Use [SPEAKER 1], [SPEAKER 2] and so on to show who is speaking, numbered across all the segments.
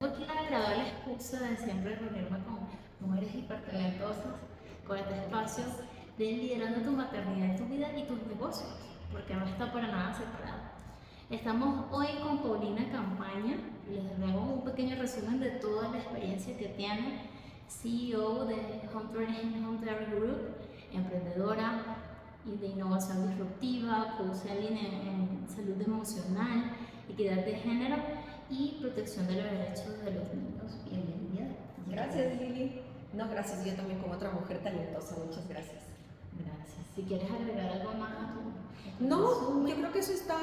[SPEAKER 1] Tengo aquí la agradable excusa de siempre reunirme con mujeres hipertalentosas, con este espacio de liderando tu maternidad, tu vida y tus negocios, porque no está para nada separado. Estamos hoy con Paulina Campaña, les hago un pequeño resumen de toda la experiencia que tiene, CEO de Home Home Group, emprendedora y de innovación disruptiva, co-selling en salud emocional, equidad de género y protección de los derechos de los niños. Bienvenida.
[SPEAKER 2] Gracias, Lili. No, gracias. Yo también como otra mujer talentosa. Muchas gracias.
[SPEAKER 1] Gracias. Si quieres agregar algo más a tu...
[SPEAKER 2] No, yo creo que eso está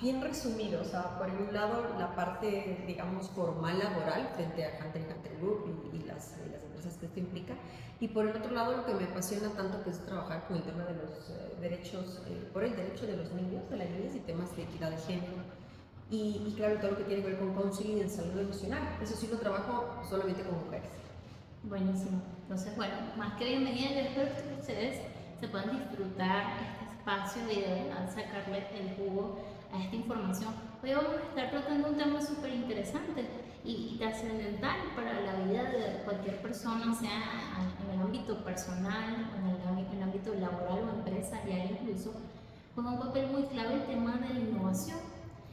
[SPEAKER 2] bien resumido. O sea, por un lado, la parte, digamos, formal laboral frente a Hunter Hunter Group y, las, las, empresas que esto implica. Y por el otro lado, lo que me apasiona tanto que es trabajar con el tema de los eh, derechos, eh, por el derecho de los niños, de las niñas y temas de equidad de género y, claro, todo lo que tiene que ver con counseling en salud emocional. Eso sí lo trabajo solamente con mujeres.
[SPEAKER 1] Buenísimo. Entonces, bueno, más que bienvenida, yo espero que ustedes se puedan disfrutar este espacio y de verdad sacarle el jugo a esta información. Hoy vamos a estar tratando un tema súper interesante y, trascendental para la vida de cualquier persona, sea en el ámbito personal, en el, ámbito laboral o empresarial incluso, juega un papel muy clave el tema de la innovación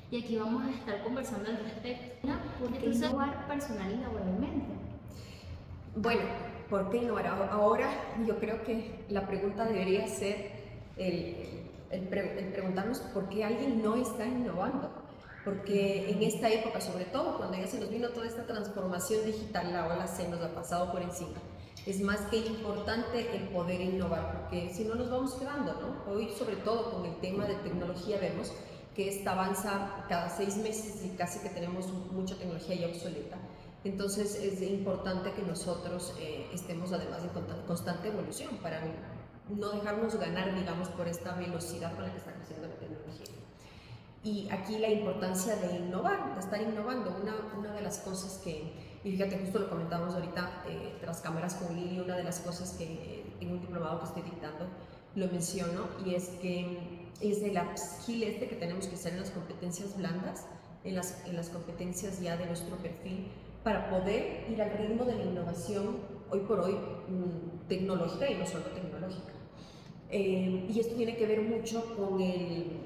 [SPEAKER 1] y aquí vamos a estar conversando al respecto. ¿Por qué innovar personal y laboralmente?
[SPEAKER 2] Bueno, ¿por qué innovar? Ahora yo creo que la pregunta debería ser el, el, preguntarnos por qué alguien no está innovando. Porque en esta época, sobre todo cuando ya se nos vino toda esta transformación digital, la ola se nos ha pasado por encima. Es más que importante el poder innovar, porque si no nos vamos quedando, ¿no? Hoy, sobre todo con el tema de tecnología, vemos que esta avanza cada seis meses y casi que tenemos mucha tecnología ya obsoleta. Entonces es importante que nosotros eh, estemos además en constante evolución para no dejarnos ganar, digamos, por esta velocidad con la que está creciendo la tecnología. Y aquí la importancia de innovar, de estar innovando. Una, una de las cosas que, y fíjate, justo lo comentamos ahorita eh, tras cámaras con Lili, una de las cosas que eh, en un diplomado que estoy dictando lo menciono, y es que es el upskill este que tenemos que hacer en las competencias blandas, en las, en las competencias ya de nuestro perfil, para poder ir al ritmo de la innovación hoy por hoy mm, tecnológica y no solo tecnológica. Eh, y esto tiene que ver mucho con el,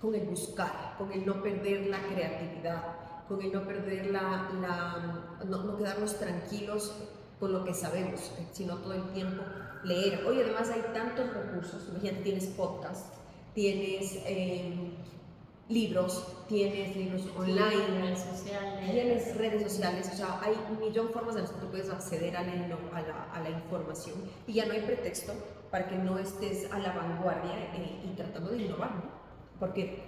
[SPEAKER 2] con el buscar, con el no perder la creatividad, con el no perder la, la no, no quedarnos tranquilos con lo que sabemos, sino todo el tiempo leer. Hoy además hay tantos recursos, imagínate, tienes podcast, tienes em, libros, tienes libros online,
[SPEAKER 1] redes sociales.
[SPEAKER 2] tienes redes sociales, o sea, hay un millón de formas en las que tú puedes acceder a la, a la, información y ya no hay pretexto para que no estés a la vanguardia eh, y tratando de innovar, ¿no? Porque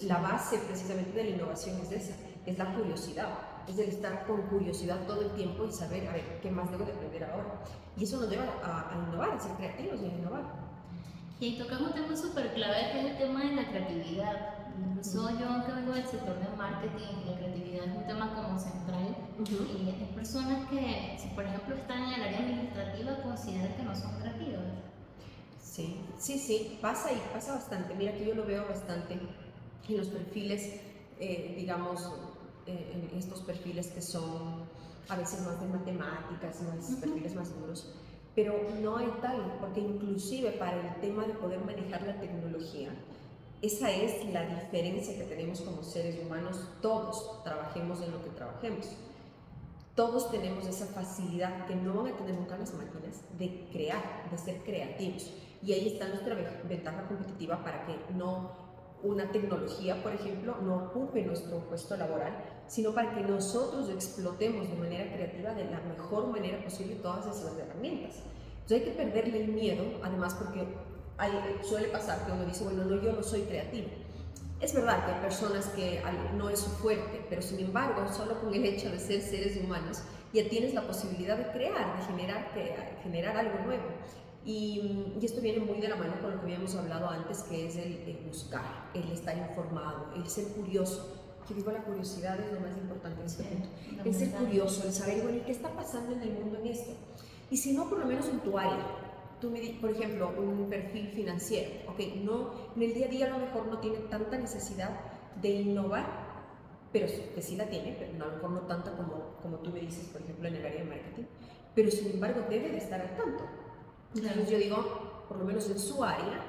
[SPEAKER 2] la base precisamente de la innovación es esa, es la curiosidad, es el estar con curiosidad todo el tiempo y saber, a ver, ¿qué más debo de aprender ahora? Y eso nos lleva a, a innovar, a ser creativos y a innovar.
[SPEAKER 1] Y ahí tocamos un tema súper clave que es el tema de la creatividad. Incluso yo que vengo del sector de marketing, la creatividad es un tema como central. Y hay personas que, si por ejemplo están en el área administrativa, consideran que no son creativas.
[SPEAKER 2] Sí, sí, sí, pasa y pasa bastante. Mira que yo lo veo bastante en los perfiles, eh, digamos, eh, en estos perfiles que son a veces más de matemáticas, más perfiles más duros pero no hay tal, porque inclusive para el tema de poder manejar la tecnología, esa es la diferencia que tenemos como seres humanos, todos trabajemos en lo que trabajemos. Todos tenemos esa facilidad que no van a tener nunca las máquinas de crear, de ser creativos. Y ahí está nuestra ventaja competitiva para que no una tecnología, por ejemplo, no ocupe nuestro puesto laboral, sino para que nosotros explotemos de manera creativa de la mejor manera posible todas esas herramientas. Entonces hay que perderle el miedo, además porque hay, suele pasar que uno dice, bueno, no, yo no soy creativo. Es verdad que hay personas que no es su fuerte, pero sin embargo, solo con el hecho de ser seres humanos, ya tienes la posibilidad de crear, de generar, de generar algo nuevo. Y, esto viene muy de la mano con lo que habíamos hablado antes, que es el, buscar, el estar informado, el ser curioso. Que digo, la curiosidad es lo más importante en este punto. El ser curioso, el saber, bueno, ¿qué está pasando en el mundo en esto? Y si no, por lo menos en tu área. Tú me por ejemplo, un perfil financiero, ok, no, en el día a día a lo mejor no tiene tanta necesidad de innovar, pero que sí la tiene, pero a lo mejor no tanta como, como tú me dices, por ejemplo, en el área de marketing, pero sin embargo debe de estar al tanto. Entonces yo digo, por lo menos en su área,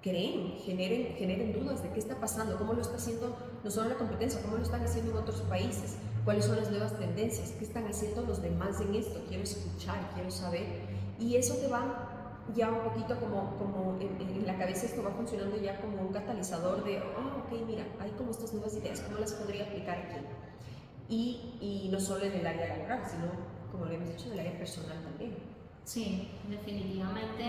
[SPEAKER 2] creen, generen, generen dudas de qué está pasando, cómo lo está haciendo no solo la competencia, cómo lo están haciendo en otros países, cuáles son las nuevas tendencias, qué están haciendo los demás en esto, quiero escuchar, quiero saber. Y eso te va ya un poquito como, como en, la cabeza esto va funcionando ya como un catalizador de, oh, ok, mira, hay como estas nuevas ideas, ¿cómo las podría aplicar aquí? Y, y no solo en el área laboral, sino, como lo hemos dicho, en el área personal también.
[SPEAKER 1] Sí, definitivamente,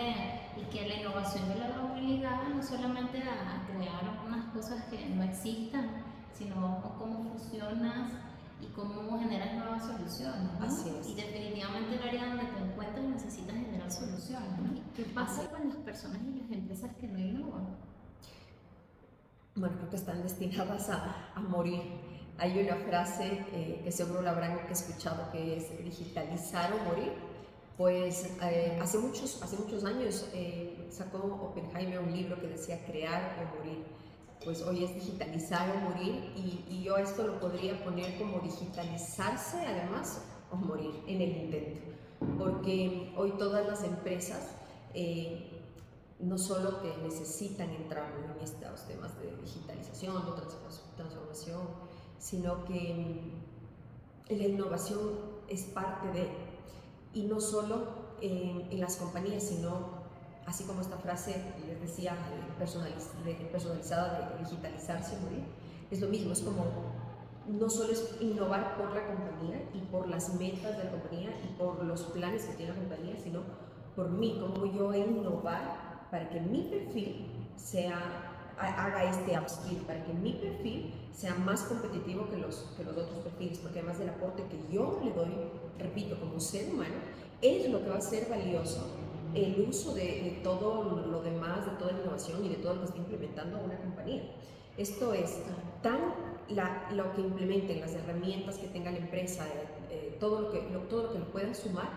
[SPEAKER 1] y que la innovación de la movilidad no solamente a crear unas cosas que no existan, sino cómo fusionas y cómo generas nuevas soluciones.
[SPEAKER 2] Así es.
[SPEAKER 1] Y definitivamente el área donde te encuentras necesitas generar soluciones. ¿Qué pasa con las personas y las empresas que no innovan?
[SPEAKER 2] Bueno, creo que están destinadas a, a morir. Hay una frase eh, que seguro la habrán escuchado que es digitalizar o morir. Pues eh, hace, muchos, hace muchos años eh, sacó Oppenheimer un libro que decía crear o morir. Pues hoy es digitalizar o morir y, y, yo esto lo podría poner como digitalizarse además o morir en el intento, porque hoy todas las empresas eh, no solo que necesitan entrar en estos temas de digitalización, de transformación, sino que mm, la innovación es parte de, y no solo en las compañías, sino así como esta frase les decía personalizada de digitalizarse, morir, es lo mismo, es como no solo es innovar por la compañía y por las metas de la compañía y por los planes que tiene la compañía, sino por mí, cómo yo innovar para que mi perfil sea haga este upskill para que mi perfil sea más competitivo que los, que los otros perfiles, porque además del aporte que yo le doy, repito, como ser humano, es lo que va a ser valioso el uso de, todo lo demás, de toda la innovación y de todo lo que está implementando una compañía. Esto es tan lo que implementen, las herramientas que tenga la empresa, eh, eh, todo, lo que, todo lo que lo puedan sumar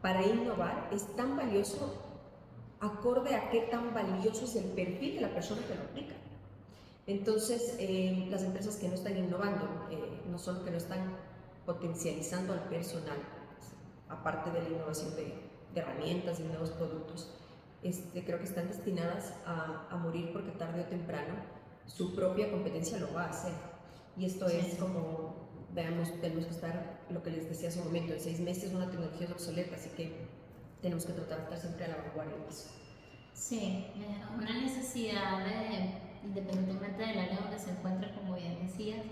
[SPEAKER 2] para innovar, es tan valioso acorde a qué tan valioso es el perfil de la persona que lo aplica. Entonces, eh, las empresas que no están innovando, no solo que no están potencializando al personal, aparte de la innovación de, de herramientas y nuevos productos, este, creo que están destinadas a, a, morir porque tarde o temprano su propia competencia lo va a hacer. Y esto es como, veamos, tenemos que estar, lo que les decía hace un momento, en seis meses una tecnología es obsoleta, así que tenemos que tratar de estar siempre a la vanguardia de eso.
[SPEAKER 1] Sí, una necesidad de, independientemente del área donde se encuentre, como bien decías,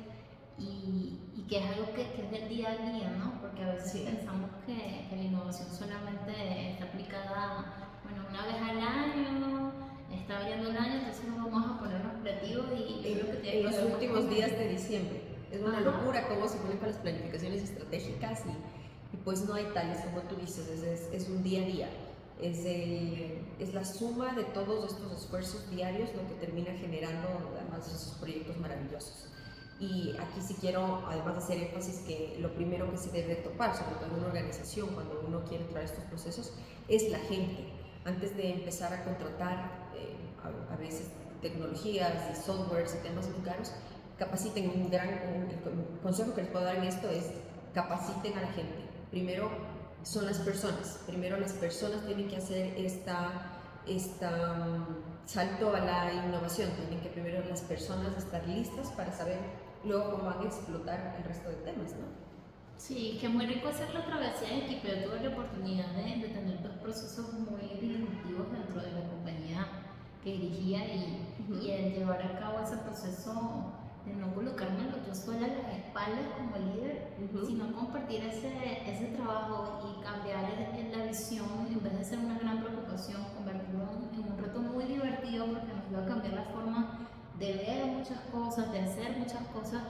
[SPEAKER 1] y, y, que es algo que, que, es del día a día, ¿no? Porque a veces pensamos que, que, la innovación solamente está aplicada, bueno, una vez al año, está abriendo el año, entonces nos vamos a ponernos creativos y
[SPEAKER 2] en,
[SPEAKER 1] lo que
[SPEAKER 2] en los últimos días de diciembre. Es una locura cómo se ponen con las planificaciones estratégicas y, y, pues no hay tales, como tú dices, es, es, es un día a día. Es, el, es, la suma de todos estos esfuerzos diarios lo que termina generando además esos proyectos maravillosos. Y aquí sí quiero, además de hacer énfasis, que lo primero que se debe topar, sobre todo en una organización, cuando uno quiere entrar a estos procesos, es la gente. Antes de empezar a contratar eh, a, veces tecnologías y softwares y temas muy caros, capaciten. Un gran un, consejo que les puedo dar en esto es capaciten a la gente. Primero son las personas. Primero las personas tienen que hacer esta, esta um, salto a la innovación. Tienen que primero las personas estar listas para saber luego cómo van a explotar el resto de temas, ¿no?
[SPEAKER 1] Sí, que muy rico hacer la travesía de equipo. Yo tuve la oportunidad de, de, tener dos procesos muy disruptivos dentro de la compañía que dirigía y, y el llevar a cabo ese proceso de no colocarme yo sola a las espaldas como líder, sino compartir ese, ese trabajo y cambiar la visión, en vez de ser una gran preocupación, convertirlo en un reto muy divertido porque nos iba a cambiar la forma de ver muchas cosas, de hacer muchas cosas,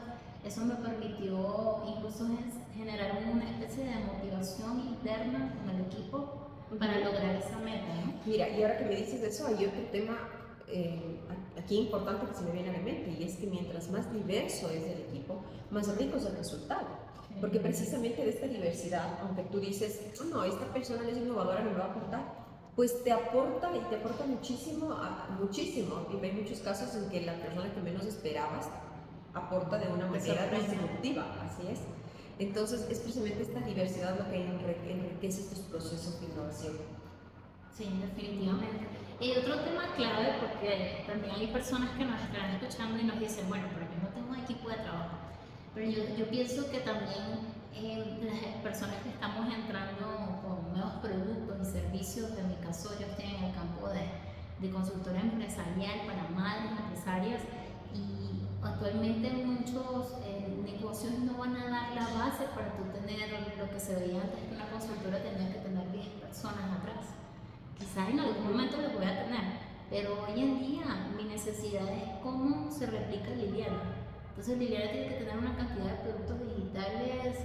[SPEAKER 1] eso me permitió incluso generar una especie de motivación interna con el equipo para lograr esa meta. ¿no?
[SPEAKER 2] Mira, y ahora que me dices eso, hay otro tema eh, aquí importante que se me viene a la mente y es que mientras más diverso es el equipo, más rico es el resultado. Porque precisamente de esta diversidad, aunque tú dices, oh, no, esta persona no es innovadora, me va a aportar, pues te aporta y te aporta muchísimo, muchísimo. Y hay muchos casos en que la persona que menos esperabas aporta de una porque era disruptiva, así es. Entonces, es precisamente esta diversidad lo que enriquece estos procesos de innovación.
[SPEAKER 1] Sí, definitivamente. Y otro tema clave, porque también hay personas que nos están escuchando y nos dicen, bueno, pero yo no tengo equipo de trabajo. Pero yo, yo pienso que también eh, las personas que estamos entrando con nuevos productos y servicios, en mi caso yo estoy en el campo de, de consultora empresarial para madres empresarias y actualmente muchos eh, negocios no van a dar la base para tú tener lo que se veía antes que una consultora tenía que tener 10 personas atrás. Quizás en algún momento lo voy a tener, pero hoy en día mi necesidad es cómo se replica Liliana. Entonces Liliana tiene que tener una cantidad de productos digitales,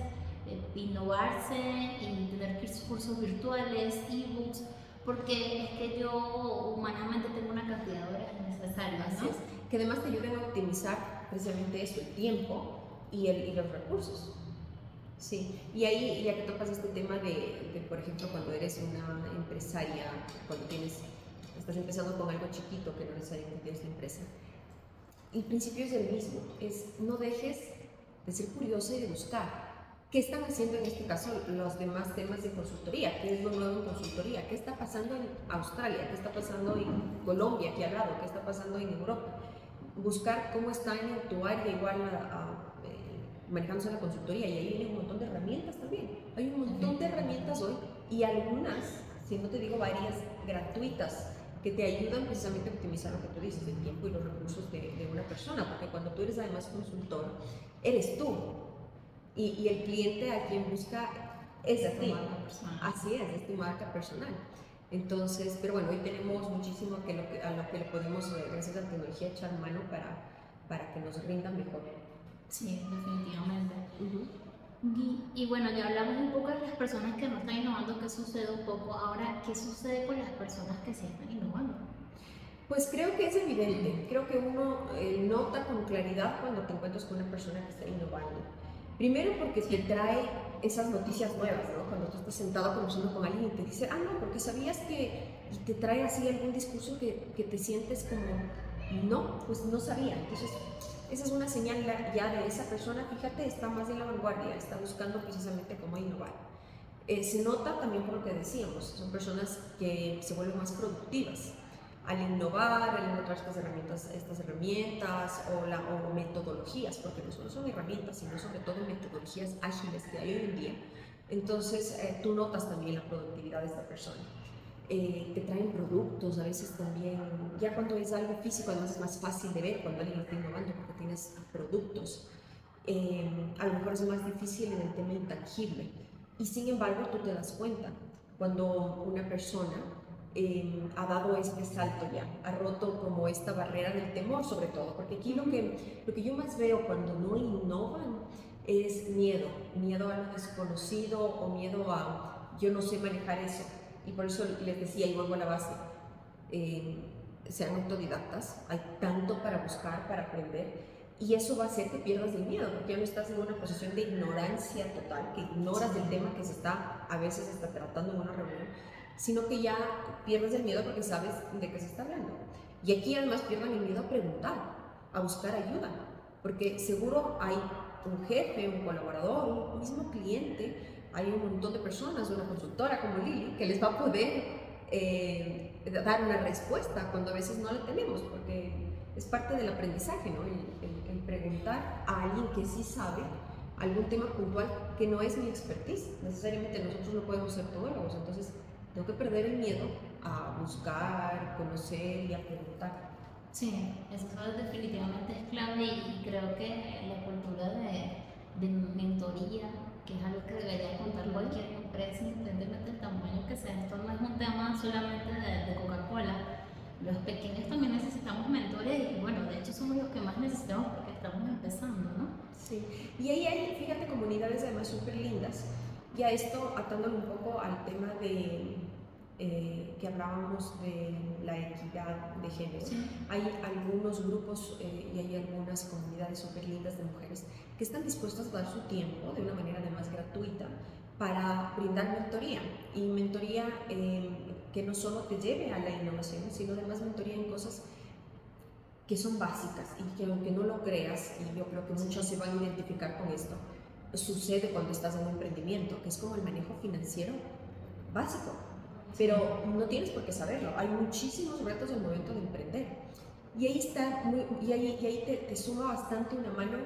[SPEAKER 1] eh, innovarse y tener cursos virtuales, ebooks, porque es que yo humanamente tengo una cantidad de horas necesarias. ¿no?
[SPEAKER 2] Que además te ayuden a optimizar precisamente eso, el tiempo y, el, y los recursos. Sí, y ahí ya que tocas este tema de, de, por ejemplo, cuando eres una empresaria, cuando tienes, estás empezando con algo chiquito que no necesariamente tienes la empresa, el principio es el mismo, es no dejes de ser curiosa y de buscar. ¿Qué están haciendo en este caso los demás temas de consultoría? ¿Qué es lo nuevo en consultoría? ¿Qué está pasando en Australia? ¿Qué está pasando en Colombia, aquí al lado? ¿Qué está pasando en Europa? Buscar cómo está en tu área igual a manejándose la consultoría y ahí viene un montón de herramientas también. Hay un montón de herramientas hoy y algunas, si no te digo varias, gratuitas que te ayudan precisamente a optimizar lo que tú dices, el tiempo y los recursos de, de una persona, porque cuando tú eres además consultor, eres tú y, y el cliente a quien busca es, a ti. Así es, es tu marca personal. Entonces, pero bueno, hoy tenemos muchísimo que lo que, a lo que le podemos, eh, gracias a la tecnología, echar mano para, para que nos rinda mejor.
[SPEAKER 1] Sí, definitivamente. y, bueno, ya hablamos un poco de las personas que no están innovando, qué sucede un poco. Ahora, ¿qué sucede con las personas que sí están innovando?
[SPEAKER 2] Pues creo que es evidente, creo que uno eh, nota con claridad cuando te encuentras con una persona que está innovando. Primero porque te trae esas noticias nuevas, ¿no? Cuando tú estás sentado conversando con alguien y te dice, ah, no, porque sabías que, y te trae así algún discurso que, que te sientes como, no, pues no sabía. Entonces, esa es una señal ya de esa persona, fíjate, está más en la vanguardia, está buscando precisamente cómo innovar. Eh, se nota también por lo que decíamos, son personas que se vuelven más productivas al innovar, al encontrar estas herramientas, estas herramientas o, la, o metodologías, porque no solo son herramientas, sino sobre todo metodologías ágiles que hay hoy en día. Entonces, eh, tú notas también la productividad de esta persona. Eh, te traen productos, a veces también, ya cuando es algo físico además es más fácil de ver cuando alguien está innovando porque tienes productos. Eh, a lo mejor es más difícil en el tema intangible y sin embargo tú te das cuenta cuando una persona eh, ha dado este salto ya, ha roto como esta barrera del temor sobre todo, porque aquí lo que, lo que yo más veo cuando no innovan es miedo, miedo a lo desconocido o miedo a yo no sé manejar eso y por eso les decía, y vuelvo a la base, eh, sean autodidactas, hay tanto para buscar, para aprender, y eso va a hacer que pierdas el miedo, porque ya no estás en una posición de ignorancia total, que ignoras del tema que se está, a veces está tratando en una reunión, sino que ya pierdes el miedo porque sabes de qué se está hablando. Y aquí además pierdan el miedo a preguntar, a buscar ayuda, porque seguro hay un jefe, un colaborador, un mismo cliente hay un montón de personas, una consultora como Lili, que les va a poder eh, dar una respuesta cuando a veces no la tenemos, porque es parte del aprendizaje, ¿no? El, preguntar a alguien que sí sabe algún tema puntual que no es mi expertise. Necesariamente nosotros no podemos ser todólogos, entonces tengo que perder el miedo a buscar, conocer y a preguntar.
[SPEAKER 1] Sí, eso definitivamente es clave y creo que la cultura de, de mentoría que es algo que debería contar cualquier empresa, independientemente del tamaño que sea. Esto no es un tema solamente de, Coca-Cola. Los pequeños también necesitamos mentores y bueno, de hecho somos los que más necesitamos porque estamos empezando, ¿no?
[SPEAKER 2] Sí, y ahí hay, fíjate, comunidades además súper lindas. Ya esto atándolo un poco al tema de eh, que hablábamos de la equidad de género. Hay algunos grupos eh, y hay algunas comunidades súper lindas de mujeres que están dispuestas a dar su tiempo de una manera además gratuita para brindar mentoría. Y mentoría eh, que no solo te lleve a la innovación, sino además mentoría en cosas que son básicas y que aunque no lo creas, y yo creo que muchos se van a identificar con esto, sucede cuando estás en un emprendimiento, que es como el manejo financiero básico. Pero no tienes por qué saberlo. Hay muchísimos retos el momento de emprender. Y ahí está, muy, y ahí, y ahí te, te, suma bastante una mano,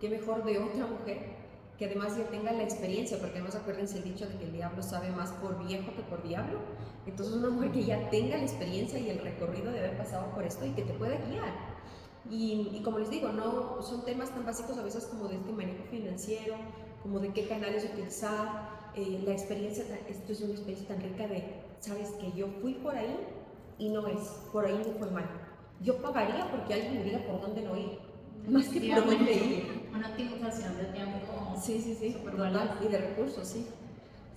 [SPEAKER 2] que mejor de otra mujer, que además ya tenga la experiencia, porque además acuérdense el dicho de que el diablo sabe más por viejo que por diablo. Entonces una mujer que ya tenga la experiencia y el recorrido de haber pasado por esto y que te pueda guiar. Y, y como les digo, no son temas tan básicos a veces como de este manejo financiero, como de qué canales utilizar, eh, la experiencia, esto es una experiencia tan rica de, sabes que yo fui por ahí y no es, por ahí no fue mal. Yo pagaría porque alguien me diga por dónde no ir, más que por dónde ir.
[SPEAKER 1] Una optimización de tiempo.
[SPEAKER 2] Sí, sí, sí, total, y de recursos, sí.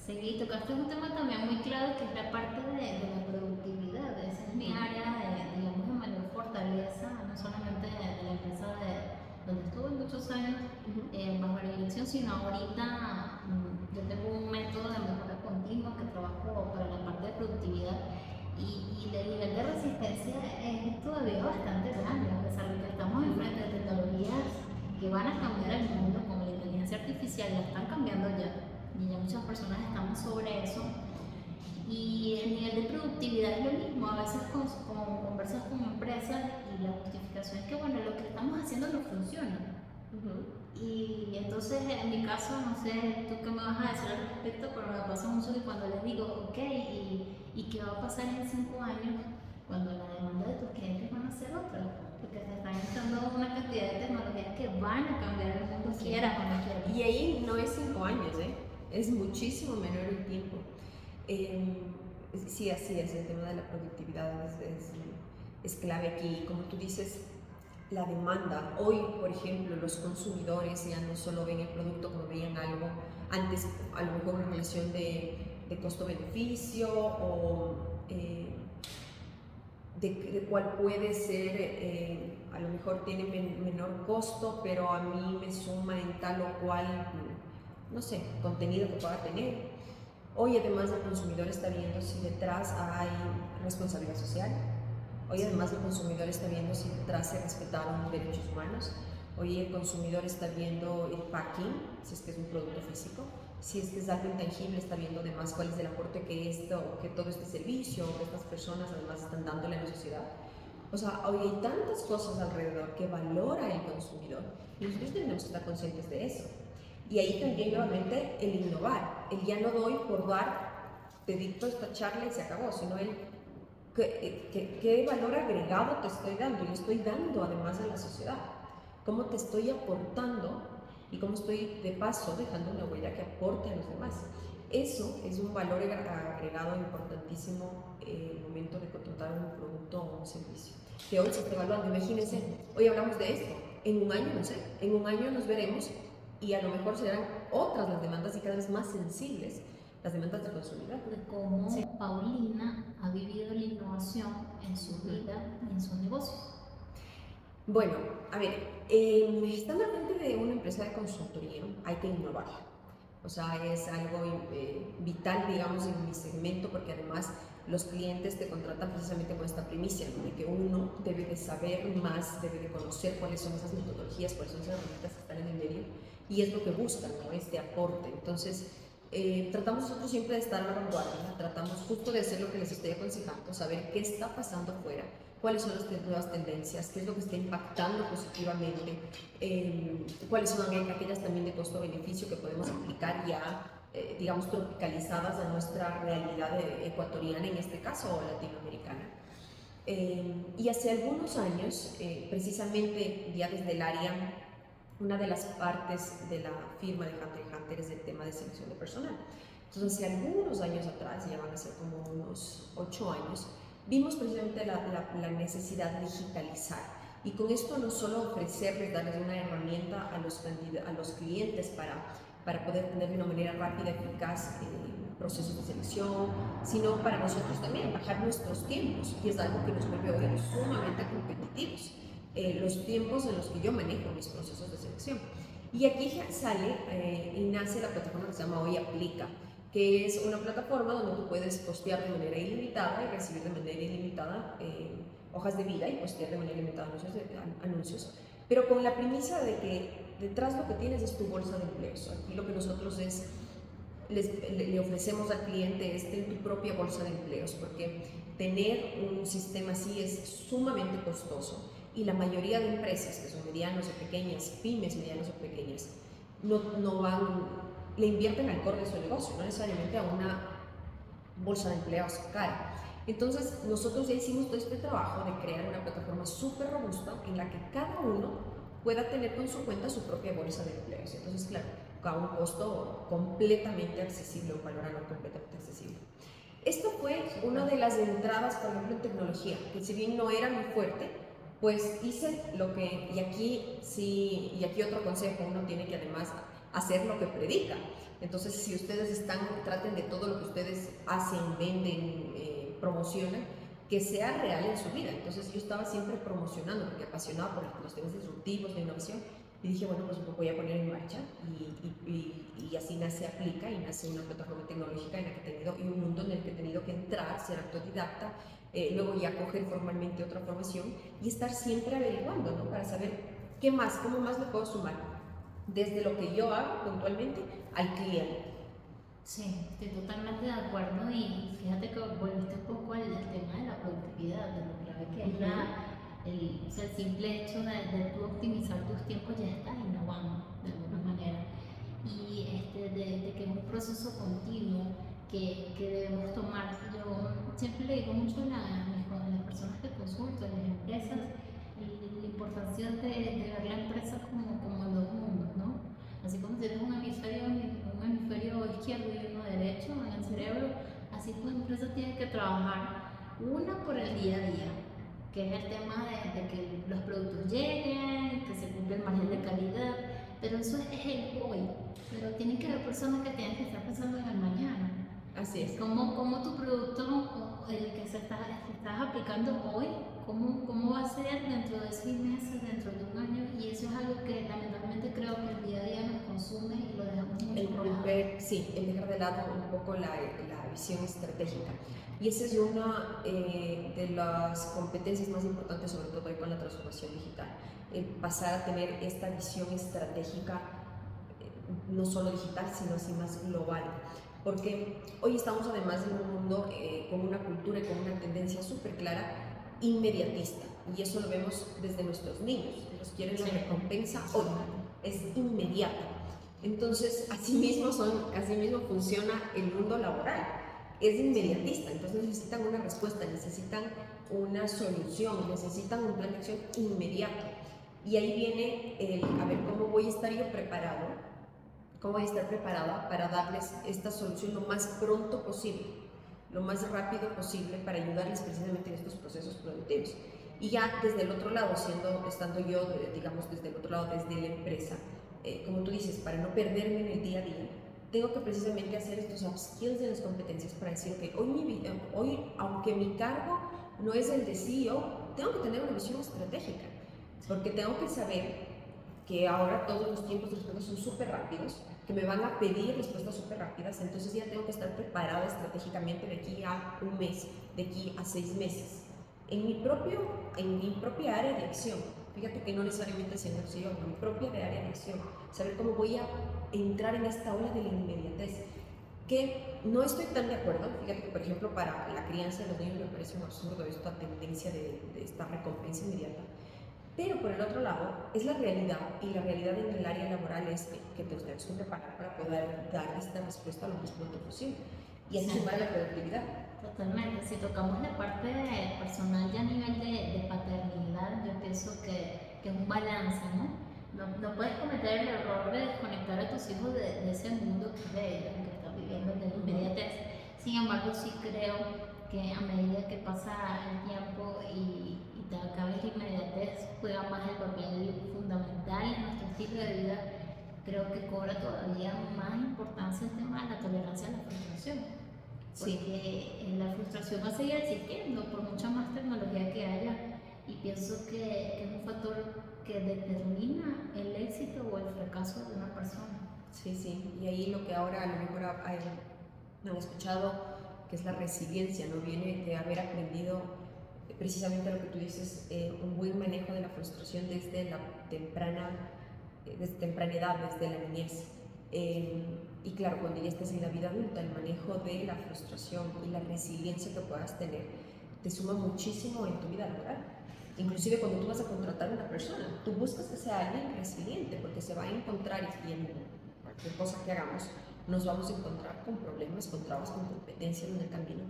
[SPEAKER 1] Sí, y tocaste un tema también muy claro que es la parte de, de la productividad. Esa es mi área de, digamos, de mayor fortaleza, no solamente de, la empresa de, donde estuve muchos años eh, bajo la dirección, sino ahorita yo tengo un método de mejora continua que trabajo para la parte de productividad y, el nivel de resistencia es todavía bastante grande, a pesar de que estamos enfrente de tecnologías que van a cambiar el mundo, como la inteligencia artificial, la están cambiando ya, y ya muchas personas estamos sobre eso. Y el nivel de productividad es lo mismo, a veces con conversas con empresas y la justificación es que, bueno, lo que estamos haciendo no funciona. Y entonces, en mi caso, no sé tú qué me vas a decir al respecto, pero me pasa mucho que cuando les digo, ok, ¿y, y qué va a pasar en cinco años? Cuando la demanda de tus clientes van a ser otra, porque se están entrando una cantidad de tecnologías que van a cambiar el mundo, quiera o no.
[SPEAKER 2] Y ahí no es cinco años, ¿eh? es muchísimo menor el tiempo. Eh, sí, así es, el tema de la productividad es, es, es clave aquí. Como tú dices, la demanda. Hoy, por ejemplo, los consumidores ya no solo ven el producto como veían algo, antes a lo mejor una relación de, costo-beneficio o eh, de, de, cuál puede ser, eh, a lo mejor tiene men, menor costo, pero a mí me suma en tal o cual, no sé, contenido que pueda tener. Hoy además el consumidor está viendo si detrás hay responsabilidad social, Hoy además el consumidor está viendo si detrás se respetaron derechos humanos. Hoy el consumidor está viendo el packing, si es que es un producto físico. Si es que es algo intangible, está viendo además cuál es el aporte que, esto, que todo este servicio, que estas personas además están dándole a la sociedad. O sea, hoy hay tantas cosas alrededor que valora el consumidor y nosotros tenemos que estar conscientes de eso. Y ahí también nuevamente el innovar, el ya no doy por dar, te dicto esta charla y se acabó, sino el ¿Qué, qué, qué valor agregado te estoy dando? Y estoy dando además a la sociedad. ¿Cómo te estoy aportando? Y cómo estoy de paso dejando una huella que aporte a los demás. Eso es un valor agregado importantísimo en el momento de contratar un producto o un servicio. Que hoy se está evaluando. Imagínense, hoy hablamos de esto. En un año, no sé, en un año nos veremos y a lo mejor serán otras las demandas y cada vez más sensibles las demandas del consumidor.
[SPEAKER 1] De cómo sí. Paulina ha vivido la innovación en su vida y en sus negocios.
[SPEAKER 2] Bueno, a ver, eh, estando al frente de una empresa de consultoría, hay que innovar. O sea, es algo eh, vital, digamos, en mi segmento, porque además los clientes te contratan precisamente con esta primicia, ¿no? de que uno debe de saber más, debe de conocer cuáles son esas metodologías, cuáles son esas herramientas que están en el medio, y es lo que buscan, ¿no? este aporte. Entonces, eh, tratamos nosotros siempre de estar a la vanguardia, tratamos justo de hacer lo que les estoy aconsejando, saber qué está pasando afuera, cuáles son las nuevas tendencias, qué es lo que está impactando positivamente, eh, cuáles son aquellas también de costo-beneficio que podemos aplicar ya, eh, digamos, tropicalizadas a nuestra realidad ecuatoriana en este caso o latinoamericana. Eh, y hace algunos años, eh, precisamente ya desde el área una de las partes de la firma de Hunter Hunter es el tema de selección de personal. Entonces, hace algunos años atrás, ya van a ser como unos ocho años, vimos precisamente la, la, la, necesidad de digitalizar. Y con esto no solo ofrecerles, darles una herramienta a los, a los clientes para, para poder tener de una manera rápida eficaz eh, procesos de selección, sino para nosotros también bajar nuestros tiempos, y es algo que nos vuelve hoy sumamente competitivos eh, los tiempos en los que yo manejo mis procesos de selección. Y aquí sale eh, y nace la plataforma que se llama Hoy Aplica, que es una plataforma donde tú puedes postear de manera ilimitada y recibir de manera ilimitada eh, hojas de vida y pues de manera limitada anuncios, anuncios, pero con la premisa de que detrás lo que tienes es tu bolsa de empleos. Aquí lo que nosotros es, le, ofrecemos al cliente es tener tu propia bolsa de empleos, porque tener un sistema así es sumamente costoso y la mayoría de empresas que son medianas o pequeñas, pymes medianas o pequeñas, no, no van, le invierten al core de su negocio, no necesariamente a una bolsa de empleados cara. Entonces, nosotros ya hicimos todo este trabajo de crear una plataforma súper robusta en la que cada uno pueda tener con su cuenta su propia bolsa de empleos. Entonces, claro, a un costo completamente accesible, un valor anual completamente accesible. Esto fue una de las entradas, por ejemplo, en tecnología, que si bien no era muy fuerte, pues hice lo que, y aquí sí, y aquí otro consejo, uno tiene que además hacer lo que predica. Entonces, si ustedes están, traten de todo lo que ustedes hacen, venden, eh, promocionan, que sea real en su vida. Entonces yo estaba siempre promocionando, porque apasionada por los temas disruptivos, de innovación, y dije, bueno, pues voy a poner en marcha y, y, y, así nace Aplica y nace una plataforma tecnológica en la que he tenido, y un mundo en el que he tenido que entrar, ser autodidacta, eh, luego ya coger formalmente otra formación y estar siempre averiguando, ¿no? Para saber qué más, cómo más le puedo sumar, desde lo que yo hago puntualmente al cliente.
[SPEAKER 1] Sí, estoy totalmente de acuerdo y fíjate que volviste un poco al, tema de la productividad, de lo clave que es el, o sea, el simple hecho de, de tú optimizar tus tiempos ya estás innovando de alguna manera y este, de, que es un proceso continuo que, que, debemos tomar. Yo siempre le digo mucho a, las personas que consulto, a las empresas, la importancia de, de, ver la empresa como, como dos mundos, ¿no? Así como tienes un hemisferio hemisferio izquierdo y uno derecho en el cerebro, así tu empresa tiene que trabajar una por el día a día, que es el tema de, que los productos lleguen, que se cumpla el margen de calidad, pero eso es, el hoy. Pero tienen que haber personas que tienen que estar pensando en el mañana.
[SPEAKER 2] Así es.
[SPEAKER 1] ¿Cómo, cómo tu producto, el que se está, estás aplicando hoy, cómo, cómo va a ser dentro de seis meses, dentro de un año? Y eso es algo que lamentablemente creo que el día a día nos consume y lo dejamos
[SPEAKER 2] El romper, sí, el dejar de lado un poco la, la visión estratégica. Y esa es una eh, de las competencias más importantes, sobre todo hoy con la transformación digital. El pasar a tener esta visión estratégica, eh, no solo digital, sino así más global porque hoy estamos además en un mundo eh, con una cultura y con una tendencia súper clara inmediatista y eso lo vemos desde nuestros niños, ellos quieren la recompensa hoy, es inmediata. Entonces, así mismo, son, así mismo funciona el mundo laboral, es inmediatista, entonces necesitan una respuesta, necesitan una solución, necesitan un plan de acción inmediato. Y ahí viene el, a ver, ¿cómo voy a estar yo preparado cómo voy a estar preparada para darles esta solución lo más pronto posible, lo más rápido posible para ayudarles precisamente en estos procesos productivos. Y ya desde el otro lado, siendo, estando yo, digamos, desde el otro lado, desde la empresa, eh, como tú dices, para no perderme en el día a día, tengo que precisamente hacer estos upskills de las competencias para decir, que hoy, mi, hoy, aunque mi cargo no es el de CEO, tengo que tener una visión estratégica, porque tengo que saber que ahora todos los tiempos de respuesta son súper rápidos, que me van a pedir respuestas súper rápidas, entonces ya tengo que estar preparada estratégicamente de aquí a un mes, de aquí a seis meses. En mi, propio, en mi propia área de acción, fíjate que no necesariamente siendo CEO, en mi propia área de acción, saber cómo voy a entrar en esta ola de la inmediatez, que no estoy tan de acuerdo, fíjate que por ejemplo para la crianza de los niños me parece un absurdo esta tendencia de, de esta recompensa inmediata, pero por el otro lado, es la realidad, y la realidad en el área laboral es que, te ustedes que preparar para poder dar esta respuesta lo más pronto posible. Y ahí va la productividad.
[SPEAKER 1] Totalmente. Si tocamos la parte personal ya a nivel de, de paternidad, yo pienso que, que, es un balance, ¿no? ¿no? ¿no? puedes cometer el error de desconectar a tus hijos de, de ese mundo que de ellos, que están viviendo de la inmediatez. Sin embargo, sí creo que a medida que pasa el tiempo y cada vez la inmediatez juega más el papel fundamental en nuestro estilo de vida, creo que cobra todavía más importancia el tema de la tolerancia a la frustración. Porque la frustración va a seguir existiendo por mucha más tecnología que haya y pienso que, es un factor que determina el éxito o el fracaso de una persona.
[SPEAKER 2] Sí, sí, y ahí lo que ahora a lo mejor han escuchado, que es la resiliencia, ¿no? Viene de haber aprendido precisamente lo que tú dices, eh, un buen manejo de la frustración desde la temprana, eh, desde temprana edad, desde la niñez. Eh, y claro, cuando ya estés en la vida adulta, el manejo de la frustración y la resiliencia que puedas tener te suma muchísimo en tu vida laboral. Inclusive cuando tú vas a contratar a una persona, tú buscas que sea alguien resiliente, porque se va a encontrar y en cualquier cosa que hagamos, nos vamos a encontrar con problemas, con trabas, con competencias en el camino.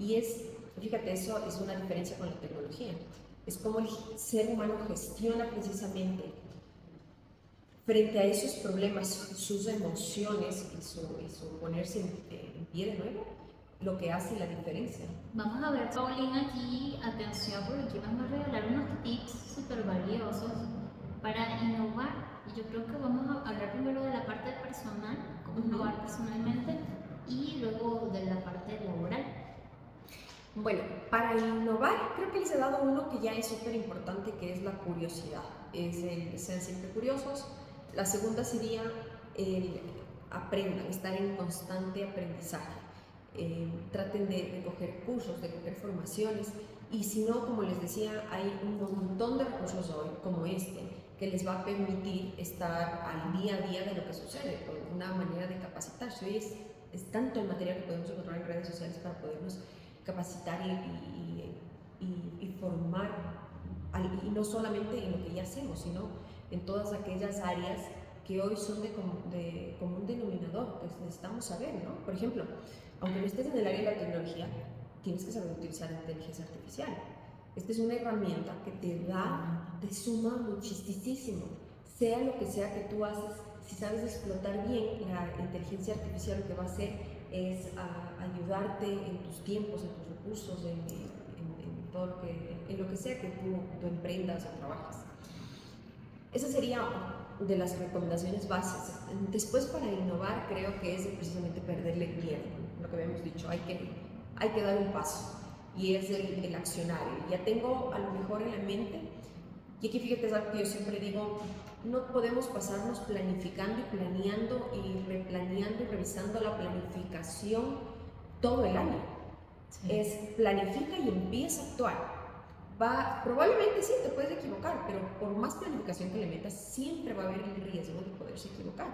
[SPEAKER 2] Y es, fíjate, eso es una diferencia con la tecnología. Es como el ser humano gestiona precisamente frente a esos problemas sus emociones y su, ponerse en, pie de nuevo, lo que hace la diferencia.
[SPEAKER 1] Vamos a ver, Paulina, aquí, atención, porque aquí vamos a regalar unos tips súper valiosos para innovar. Y yo creo que vamos a hablar primero de la parte personal, cómo innovar personalmente, y luego de la parte laboral.
[SPEAKER 2] Bueno, para innovar creo que les he dado uno que ya es súper importante, que es la curiosidad. Es el sean siempre curiosos. La segunda sería el aprendan, estar en constante aprendizaje. Eh, traten de, de, coger cursos, de coger formaciones y si no, como les decía, hay un montón de recursos hoy como este que les va a permitir estar al día a día de lo que sucede, una manera de capacitarse. Hoy es, es tanto el material que podemos encontrar en redes sociales para podernos capacitar y, y, y, formar, y no solamente en lo que ya hacemos, sino en todas aquellas áreas que hoy son de, de común denominador, que necesitamos saber, ¿no? Por ejemplo, aunque no estés en el área de la tecnología, tienes que saber utilizar la inteligencia artificial. Esta es una herramienta que te da, te suma muchísimo, sea lo que sea que tú haces, si sabes explotar bien la inteligencia artificial, lo que va a hacer es ayudarte en tus tiempos, en tus recursos, en, todo lo que, en lo que sea que tú, tú emprendas o trabajes. Esa sería de las recomendaciones bases. Después para innovar creo que es precisamente perderle miedo, lo que habíamos dicho, hay que, hay que dar un paso y es el, el accionario. Ya tengo a lo mejor en la mente, y aquí fíjate, es algo que yo siempre digo, no podemos pasarnos planificando y planeando y replaneando y revisando la planificación todo el año. Es planifica y empieza a actuar. Va, probablemente sí, te puedes equivocar, pero por más planificación que le metas, siempre va a haber el riesgo de poderse equivocar.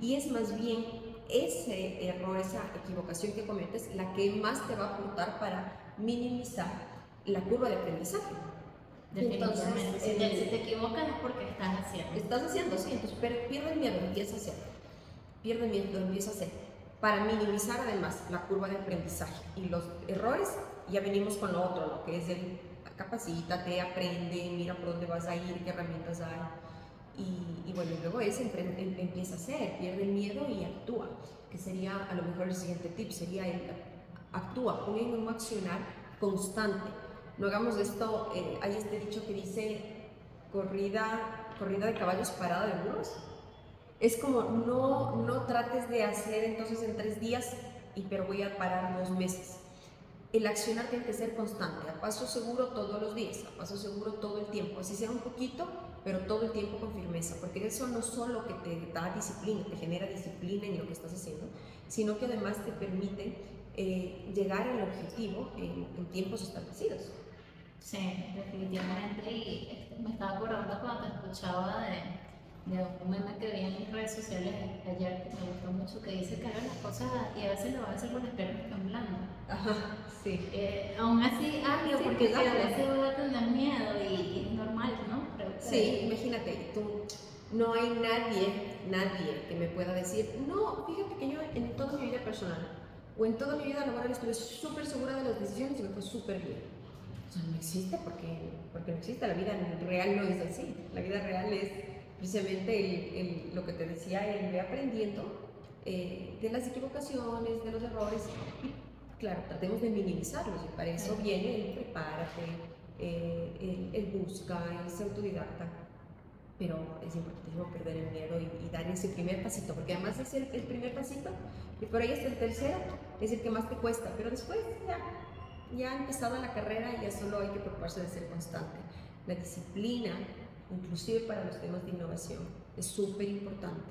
[SPEAKER 2] Y es más bien ese error, esa equivocación que cometes, la que más te va a aportar para minimizar la curva de aprendizaje.
[SPEAKER 1] Definitivamente. si, te, equivocas es porque estás haciendo.
[SPEAKER 2] Estás haciendo, sí. Entonces, pero pierde el miedo, empieza a hacer. Pierde el miedo, empieza a hacer. Para minimizar además la curva de aprendizaje. Y los errores, ya venimos con lo otro, lo que es el capacítate, aprende, mira por dónde vas a ir, qué herramientas hay. Y, y bueno, luego es em, empieza a hacer, pierde el miedo y actúa. Que sería a lo mejor el siguiente tip, sería el actúa, pone en un accionar constante. No hagamos esto, eh, hay este dicho que dice corrida, corrida de caballos, parada de burros. Es como no, no trates de hacer entonces en tres días, y pero voy a parar dos meses. El accionar tiene que ser constante, a paso seguro todos los días, a paso seguro todo el tiempo, así sea un poquito, pero todo el tiempo con firmeza, porque eso no solo que te da disciplina, te genera disciplina en lo que estás haciendo, sino que además te permite eh, llegar al objetivo en, tiempos establecidos.
[SPEAKER 1] Sí, definitivamente. Y este, me estaba acordando cuando te escuchaba de, de un meme que vi en mis redes sociales ayer que me gustó mucho, que dice que hagan las cosas y a veces lo va a hacer con las piernas temblando.
[SPEAKER 2] Ajá, sí.
[SPEAKER 1] Eh, aún así, hazlo porque a veces va a tener miedo y, es normal, ¿no?
[SPEAKER 2] sí, imagínate, tú no hay nadie, nadie que me pueda decir, no, fíjate que yo en toda mi vida personal o en toda mi vida laboral estuve súper segura de las decisiones y me fue súper bien. O sea, no existe porque, porque no existe, la vida real no es así. La vida real es precisamente el, lo que te decía, el de aprendiendo eh, de las equivocaciones, de los errores. Y claro, tratemos de minimizarlos y para eso viene el prepárate, eh, el, el busca, el ser autodidacta pero es importantísimo perder el miedo y, dar ese primer pasito, porque además es el, el, primer pasito y por ahí está el tercero, es el que más te cuesta, pero después ya, ya ha empezado la carrera y ya solo hay que preocuparse de ser constante. La disciplina, inclusive para los temas de innovación, es súper importante.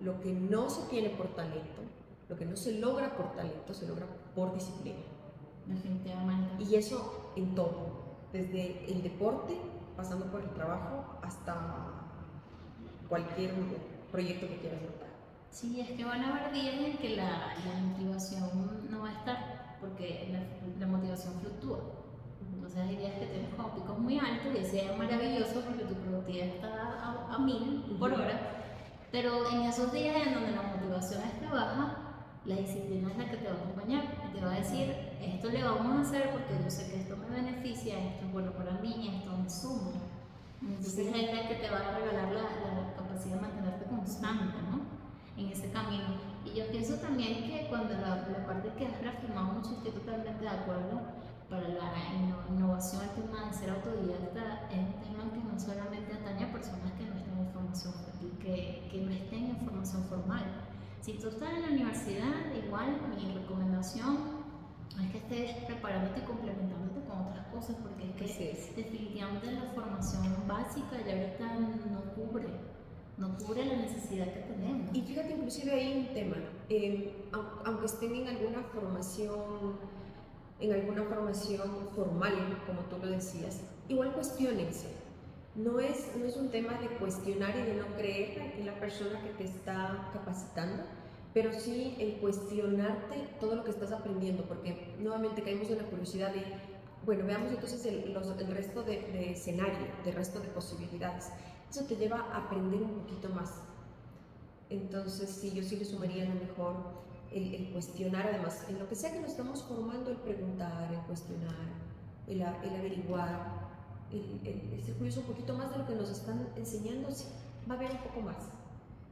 [SPEAKER 2] Lo que no se tiene por talento, lo que no se logra por talento, se logra por disciplina.
[SPEAKER 1] Definitivamente.
[SPEAKER 2] Y eso en todo, desde el deporte, pasando por el trabajo, hasta cualquier proyecto que quieras montar.
[SPEAKER 1] Sí, es que van a haber días en que la, la motivación no va a estar, porque la, la motivación fluctúa. Entonces hay días que tienes como picos muy altos y ese es maravilloso porque tu productividad está a, a mil por hora, pero en esos días en donde la motivación está baja, la disciplina es la que te va a acompañar te va a decir, esto le vamos a hacer porque yo sé que esto me beneficia, esto es bueno para mí, esto me suma. Entonces es la que te va a regalar la, la capacidad de mantenerte constante ¿no? en ese camino. Y yo pienso también que cuando la, la parte que has reafirmado mucho, estoy totalmente de acuerdo, para la innovación, el tema de ser autodidacta es un tema que no solamente atañe a personas que no estén en formación, que, que no estén en formación formal si tú estás en la universidad, igual mi recomendación es que estés preparándote y complementándote con otras cosas, porque es que definitivamente la formación básica ya ahorita no cubre, no cubre la necesidad que tenemos.
[SPEAKER 2] Y fíjate, inclusive hay un tema, em, aunque estén en alguna formación, en alguna formación formal, como tú lo decías, igual cuestionense no es, no es un tema de cuestionar y de no creer en la persona que te está capacitando, pero sí el cuestionarte todo lo que estás aprendiendo, porque nuevamente caemos en la curiosidad de, bueno, veamos entonces el, el resto de, de, escenario, del resto de posibilidades. Eso te lleva a aprender un poquito más. Entonces, sí, yo sí le sumaría a lo mejor el, el, cuestionar, además, en lo que sea que nos estamos formando, el preguntar, el cuestionar, el, el averiguar, el, el, ser curioso un poquito más de lo que nos están enseñando, sí, va a haber un poco más.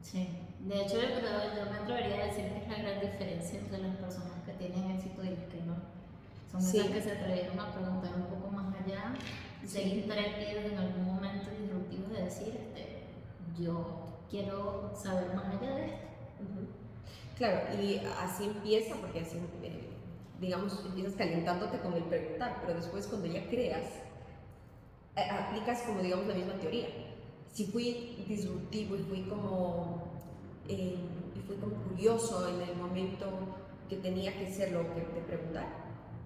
[SPEAKER 1] Sí, de hecho yo, yo me atrevería a decir que es la gran diferencia entre las personas que tienen éxito y las que no. Son sí. esas que se atrevieron a preguntar un poco más allá, sí. ser intrépidos en algún momento disruptivo de decir, este, yo quiero saber más allá de esto. Uh
[SPEAKER 2] -huh. Claro, y así empieza, porque así, eh, digamos, empiezas calentándote con el preguntar, pero después cuando ya creas, eh, aplicas como digamos la misma teoría. Si fui disruptivo y fui como, eh, y fui como curioso en el momento que tenía que ser lo que te preguntar,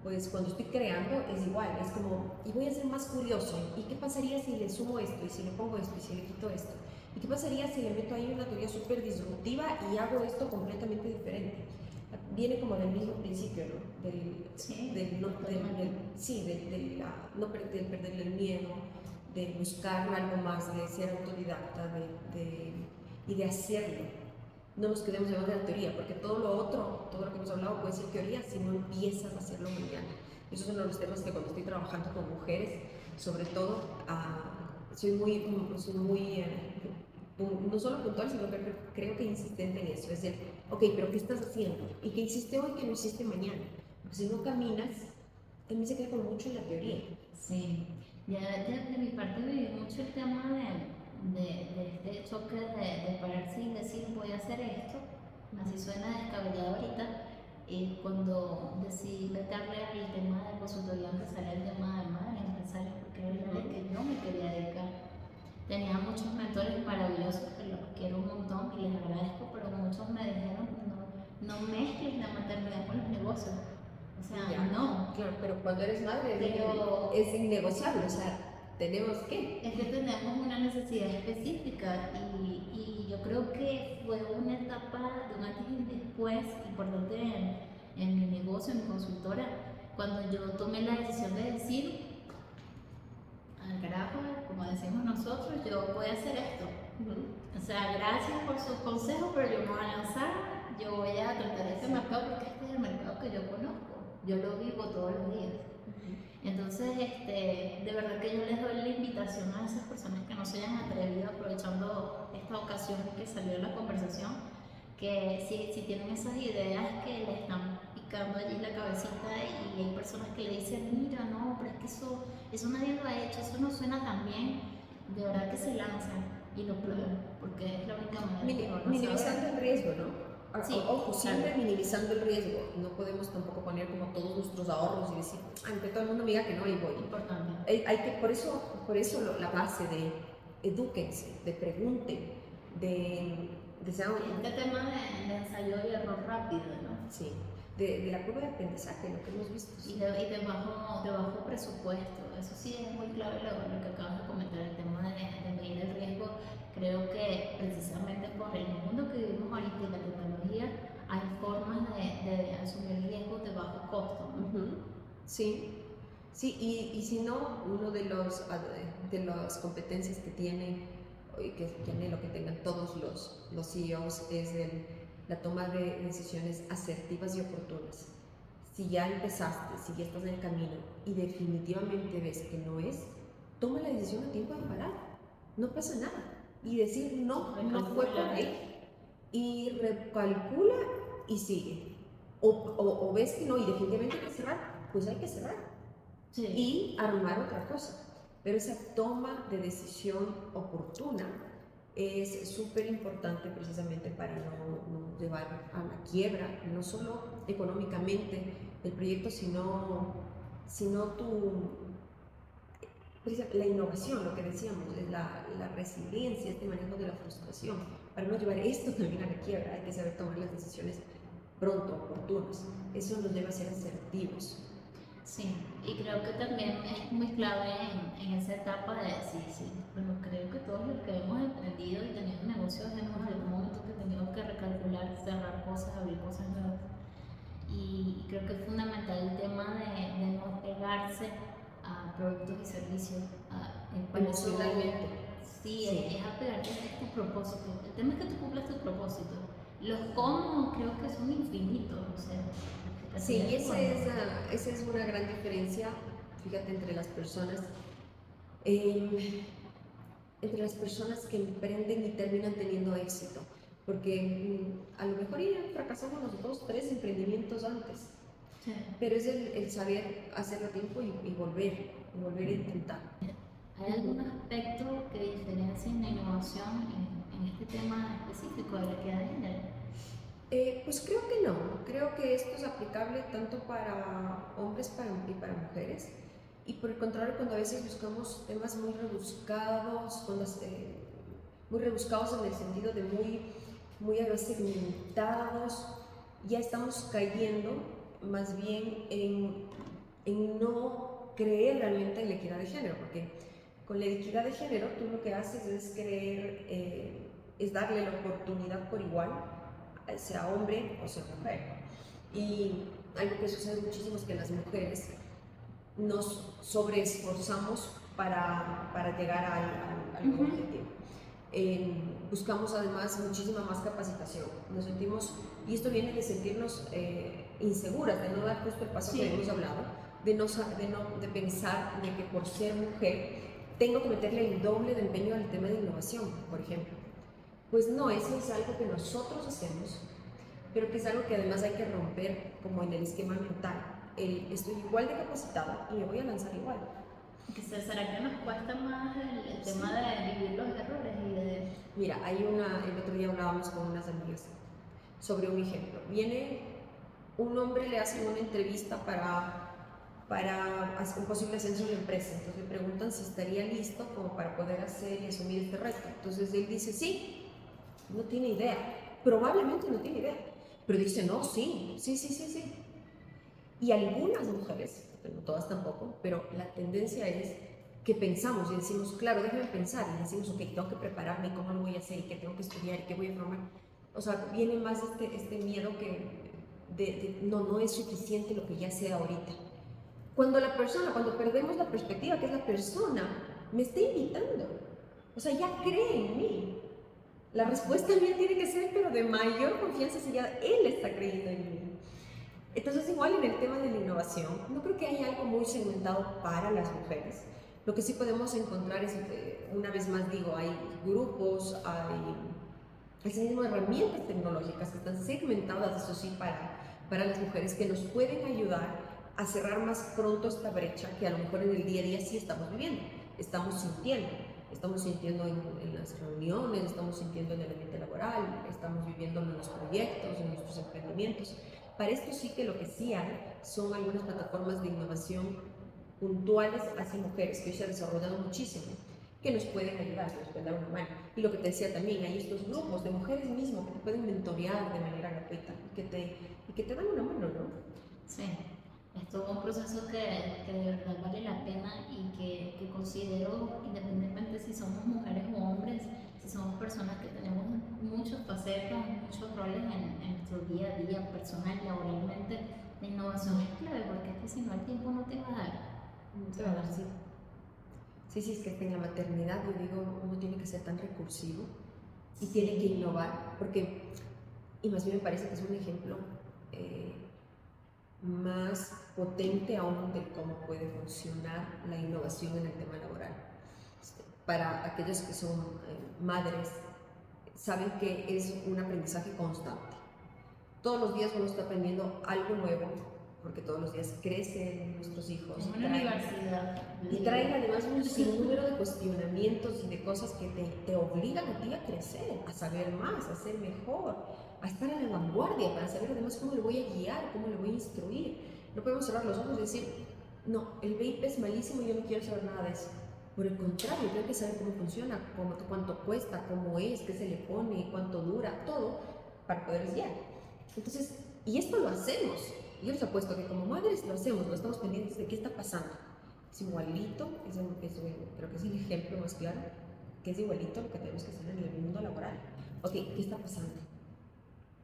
[SPEAKER 2] pues cuando estoy creando es igual, es como, y voy a ser más curioso, ¿y qué pasaría si le sumo esto, y si le pongo esto, y si le quito esto? ¿Y qué pasaría si le meto ahí una teoría súper disruptiva y hago esto completamente diferente? Viene como del mismo principio, ¿no? Del,
[SPEAKER 1] sí,
[SPEAKER 2] del, no, del, del, sí, del, del, la, no perder, perder el miedo, de buscar algo más, de ser autodidacta de, de, y de hacerlo. No nos quedemos en la teoría, porque todo lo otro, todo lo que hemos hablado puede ser teoría si no empiezas a hacerlo mañana. Esos son los temas que cuando estoy trabajando con mujeres, sobre todo, uh, soy muy, soy muy uh, no solo puntual, sino que creo que insistente en eso. Es decir, ok, pero ¿qué estás haciendo? ¿Y qué hiciste hoy que no hiciste mañana? Porque si no caminas, también se queda con mucho en la teoría.
[SPEAKER 1] Sí. Ya, ya de mi parte viví mucho el tema de, de, de este choque de, de, pararse y decir voy a hacer esto, así suena descabellado ahorita, y cuando decidí meterle al tema de consultoría empresarial, el tema de madre empresaria, porque era el que yo me quería dedicar. Tenía muchos mentores maravillosos que los quiero un montón y les agradezco, pero muchos me dijeron no, no mezcles la maternidad con los negocios o sea, ya. no.
[SPEAKER 2] Claro, pero cuando eres madre
[SPEAKER 1] pero,
[SPEAKER 2] es innegociable, o sea, tenemos que.
[SPEAKER 1] Es que tenemos una necesidad específica y, y yo creo que fue una etapa de un antes y después importante en, en mi negocio, en mi consultora, cuando yo tomé la decisión de decir, al carajo, como decimos nosotros, yo voy a hacer esto. Uh -huh. O sea, gracias por sus consejos, pero yo me voy a lanzar, yo voy a tratar este mercado porque este es el mercado que yo conozco yo lo vivo todos los días. Entonces, este, de verdad que yo les doy la invitación a esas personas que no se hayan atrevido aprovechando esta ocasión que salió la conversación, que si, si tienen esas ideas que le están picando allí la cabecita personas que le dicen, mira, no, pero es que eso, eso nadie lo ha hecho, eso no suena tan bien, de verdad que se lancen y lo prueben, porque es la única manera.
[SPEAKER 2] Minimizando el riesgo, ¿no? Sí, ojo, siempre claro. minimizando el riesgo. No podemos tampoco poner como todos nuestros ahorros y decir, aunque todo el mundo me diga que no, y voy.
[SPEAKER 1] Importante.
[SPEAKER 2] Hay, hay, que, por eso, por eso lo, la base de edúquense, de pregunten, de, de
[SPEAKER 1] sean... Este tema de, de, ensayo y error rápido, ¿no?
[SPEAKER 2] Sí. De, la curva de aprendizaje, lo que hemos visto.
[SPEAKER 1] Y, de, y bajo, de, bajo, presupuesto, eso sí es muy clave lo, lo que acabas de comentar, el tema de, de medir el riesgo. Creo que precisamente por el mundo que vivimos ahorita y la tecnología, hay formas de, asumir riesgos de bajo costo.
[SPEAKER 2] Sí, sí, y, y, si no, uno de los de las competencias que tiene y que tiene lo que tengan todos los, los CEOs es el la toma de decisiones asertivas y oportunas. Si ya empezaste, si ya estás en el camino y definitivamente ves que no es, toma la decisión a tiempo de parar. No pasa nada. Y decir, no, no fue por ahí. Y recalcula y sigue. O, o, ves que no y definitivamente hay que cerrar, pues hay que cerrar. Y armar otra cosa. Pero esa toma de decisión oportuna es súper importante precisamente para no, llevar a la quiebra, no solo económicamente el proyecto, sino, sino tu, la innovación, lo que decíamos, la, la resiliencia, este manejo de la frustración. Para no llevar esto también a la quiebra, hay que saber tomar las decisiones pronto, oportunas. Eso nos lleva a ser asertivos.
[SPEAKER 1] Sí, y creo que también es muy clave en, en esa etapa de decir, sí, bueno, creo que todos los que hemos emprendido y tenido negocios hemos en algún momento que tenido que recalcular, cerrar cosas, abrir cosas nuevas. Y, creo que es fundamental el tema de, de no pegarse a productos y servicios.
[SPEAKER 2] Emocionalmente.
[SPEAKER 1] Sí, sí. Es, apegarte a tu propósito. El tema es que tú cumplas tu propósito. Los cómo creo que son infinitos. O sea,
[SPEAKER 2] Sí, y esa es, esa es una gran diferencia, fíjate, entre las personas. Em, entre las personas que emprenden y terminan teniendo éxito. Porque mm, a lo mejor ya fracasamos los dos, tres emprendimientos antes. Pero es el, saber hacerlo a tiempo y, volver, y volver a intentar.
[SPEAKER 1] ¿Hay algún aspecto que diferencie la innovación en, en, este tema específico de la equidad de género?
[SPEAKER 2] Eh, pues creo que no, creo que esto es aplicable tanto para hombres y para mujeres. Y por el contrario, cuando a veces buscamos temas muy rebuscados, eh, muy rebuscados en el sentido de muy, muy a veces segmentados, ya estamos cayendo más bien en, en no creer realmente en la equidad de género, porque con la equidad de género tú lo que haces es creer, eh, es darle la oportunidad por igual sea hombre o sea mujer. Y algo que sucede muchísimo es que las mujeres nos sobreesforzamos para, para llegar al, al, objetivo. buscamos además muchísima más capacitación. Nos sentimos, y esto viene de sentirnos eh, inseguras, de no dar justo el paso que hemos hablado, de no, de no de pensar de que por ser mujer tengo que meterle el doble de empeño al tema de innovación, por ejemplo. Pues no, eso es algo que nosotros hacemos, pero que es algo que además hay que romper como en el esquema mental. El, estoy igual de capacitada y me voy a lanzar igual.
[SPEAKER 1] ¿Será que nos cuesta más el, tema de vivir los errores? Y de...
[SPEAKER 2] Mira, hay una, el otro día hablábamos con unas amigas sobre un ejemplo. Viene un hombre, le hace una entrevista para, para un posible ascenso en la empresa. Entonces le preguntan si estaría listo como para poder hacer y asumir este reto. Entonces él dice, sí, no tiene idea, probablemente no tiene idea, pero dice, no, sí, sí, sí, sí, sí. Y algunas mujeres, no todas tampoco, pero la tendencia es que pensamos y decimos, claro, déjame pensar, y decimos, ok, tengo que prepararme, cómo lo voy a hacer, y qué tengo que estudiar, y qué voy a formar. O sea, viene más este, este miedo que de, no, no es suficiente lo que ya sé ahorita. Cuando la persona, cuando perdemos la perspectiva, que es la persona, me está invitando. O sea, ya cree en mí. La respuesta también tiene que ser, pero de mayor confianza si ya él está creyendo en mí. Entonces, igual en el tema de la innovación, no creo que haya algo muy segmentado para las mujeres. Lo que sí podemos encontrar es, una vez más digo, hay grupos, hay asimismo herramientas tecnológicas que están segmentadas, eso sí, para, para las mujeres que nos pueden ayudar a cerrar más pronto esta brecha que a lo mejor en el día a día sí estamos viviendo, estamos sintiendo estamos sintiendo en, las reuniones, estamos sintiendo en el ambiente laboral, estamos viviendo en los proyectos, en nuestros emprendimientos. Para esto sí que lo que sí hay son algunas plataformas de innovación puntuales hacia mujeres que hoy se han desarrollado muchísimo, que nos pueden ayudar, nos pueden dar una mano. Y lo que te decía también, hay estos grupos de mujeres mismas que te pueden mentorear de manera gratuita, que te, y que te dan una mano, ¿no?
[SPEAKER 1] Sí, es todo un proceso que, que de verdad vale la pena y que, que considero, independientemente si somos mujeres o hombres, si somos personas que tenemos muchos facetas, muchos roles en, en nuestro día a día, personal, laboralmente, la innovación es clave porque es que si no el tiempo no te va a dar.
[SPEAKER 2] Te va a dar, sí. Sí, sí, es que en la maternidad, yo digo, uno tiene que ser tan recursivo y tiene que innovar, porque, y más bien me parece que es un ejemplo eh, más potente aún de cómo puede funcionar la innovación en el tema laboral. Este, para aquellos que son eh, madres, saben que es un aprendizaje constante. Todos los días uno está aprendiendo algo nuevo, porque todos los días crecen nuestros hijos.
[SPEAKER 1] Una universidad.
[SPEAKER 2] Y traen además un sinnúmero de cuestionamientos y de cosas que te, te, obligan a ti a crecer, a saber más, a ser mejor, a estar en la vanguardia, para saber además cómo le voy a guiar, cómo le voy a instruir. No podemos cerrar los ojos y decir, no, el vape es malísimo y yo no quiero saber nada de eso. Por el contrario, tengo que saber cómo funciona, cómo, cuánto cuesta, cómo es, qué se le pone, cuánto dura, todo, para poder guiar. Entonces, y esto lo hacemos yo les apuesto que como madres lo hacemos, no estamos pendientes de qué está pasando. Es igualito, es, es, creo que es el ejemplo más claro, que es igualito lo que tenemos que hacer en el mundo laboral. Ok, ¿qué está pasando?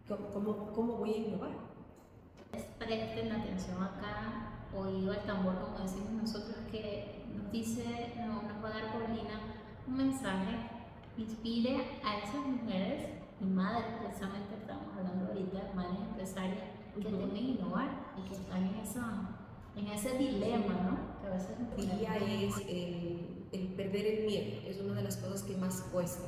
[SPEAKER 2] ¿Cómo, cómo, voy a innovar?
[SPEAKER 1] Presten atención acá, oído al tambor, como decimos nosotros, que nos dice, no, nos va a dar Paulina un mensaje, inspire a esas mujeres y madres, precisamente estamos hablando ahorita, madres empresarias, que deben innovar y que están en, esa, en ese dilema, ¿no? Que a veces
[SPEAKER 2] diría es el, el, perder el miedo, es una de las cosas que más cuesta,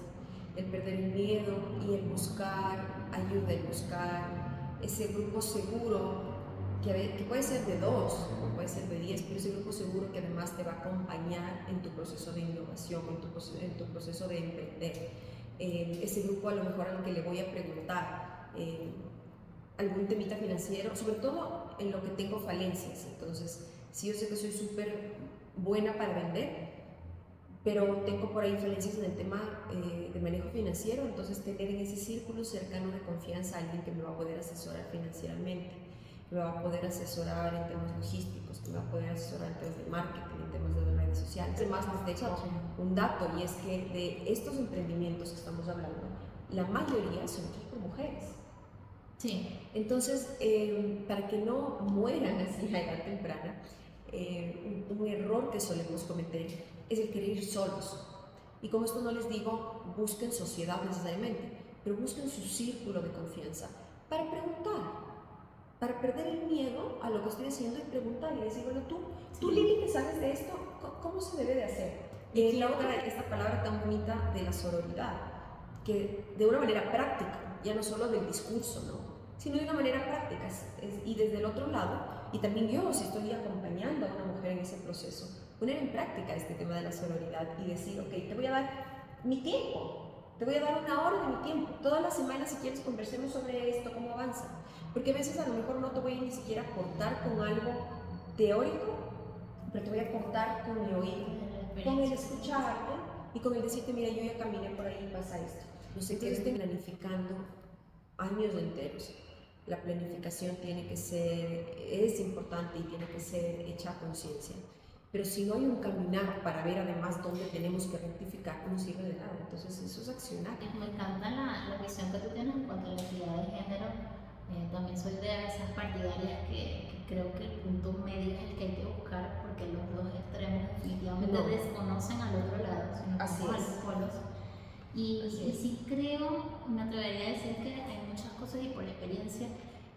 [SPEAKER 2] el perder el miedo y el buscar ayuda, el buscar ese grupo seguro, que, que puede ser de dos o puede ser de diez, pero ese grupo seguro que además te va a acompañar en tu proceso de innovación, en tu, en tu proceso de emprender. Eh, ese grupo a lo mejor al que le voy a preguntar. Eh, algún temita financiero, sobre todo en lo que tengo falencias. Entonces, si yo sé que soy súper buena para vender, pero tengo por ahí falencias en el tema eh, de manejo financiero, entonces tener en ese círculo cercano de confianza a alguien que me va a poder asesorar financieramente, me va a poder asesorar en temas logísticos, que me va a poder asesorar en temas de marketing, en temas de redes sociales. Además, les dejo un dato y es que de estos emprendimientos que estamos hablando, la mayoría son hechos por mujeres.
[SPEAKER 1] Sí.
[SPEAKER 2] Entonces, eh, para que no mueran así a edad temprana, eh, un, un, error que solemos cometer es el querer ir solos. Y como esto no les digo, busquen sociedad necesariamente, pero busquen su círculo de confianza para preguntar, para perder el miedo a lo que estoy haciendo y preguntar y decir, bueno, tú, tú Lili, que sabes de esto, ¿cómo se debe de hacer? Y la otra, esta palabra tan bonita de la sororidad, que de una manera práctica, ya no solo del discurso, ¿no? sino de una manera práctica. y desde el otro lado, y también yo, si estoy acompañando a una mujer en ese proceso, poner en práctica este tema de la sororidad y decir, ok, te voy a dar mi tiempo, te voy a dar una hora de mi tiempo. Todas las semanas, si quieres, conversemos sobre esto, cómo avanza. Porque a veces a lo mejor no te voy a ni siquiera aportar con algo teórico, pero te voy a aportar con mi oído, con el escucharte y con el decirte, mira, yo ya caminé por ahí y pasa esto. No sé qué estén planificando años enteros la planificación tiene que ser, es importante y tiene que ser hecha a conciencia. Pero si no hay un caminar para ver además dónde tenemos que rectificar, no sirve de nada. Entonces eso es accionar.
[SPEAKER 1] Me encanta la, la visión que tú tienes en cuanto a la equidad de género. Eh, también soy de esas partidarias que, que, creo que el punto medio es el que hay que buscar porque los dos extremos definitivamente no. desconocen al otro lado, sino
[SPEAKER 2] Así
[SPEAKER 1] como a los polos. Y, y sí creo, me atrevería a decir que hay muchas cosas y por experiencia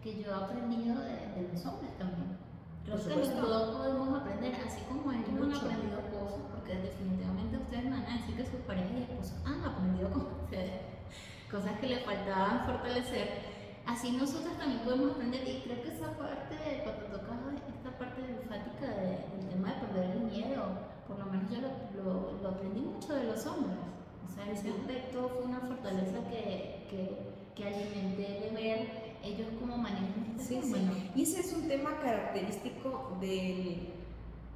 [SPEAKER 1] que yo he aprendido de, de los hombres también. Creo que los dos podemos aprender, así como ellos han aprendido cosas, porque definitivamente ustedes van a decir que sus parejas y esposos han aprendido con ustedes, cosas que les faltaban fortalecer. Así nosotros también podemos aprender, y creo que esa parte, cuando tocas esta parte enfática de, del tema de perder el miedo, por lo menos yo lo, lo, lo aprendí mucho de los hombres. O sea, ese aspecto fue una fortaleza que, que, que alimenté de ver ellos cómo manejan este
[SPEAKER 2] sí,
[SPEAKER 1] tema.
[SPEAKER 2] Sí. Y ese es un tema característico del,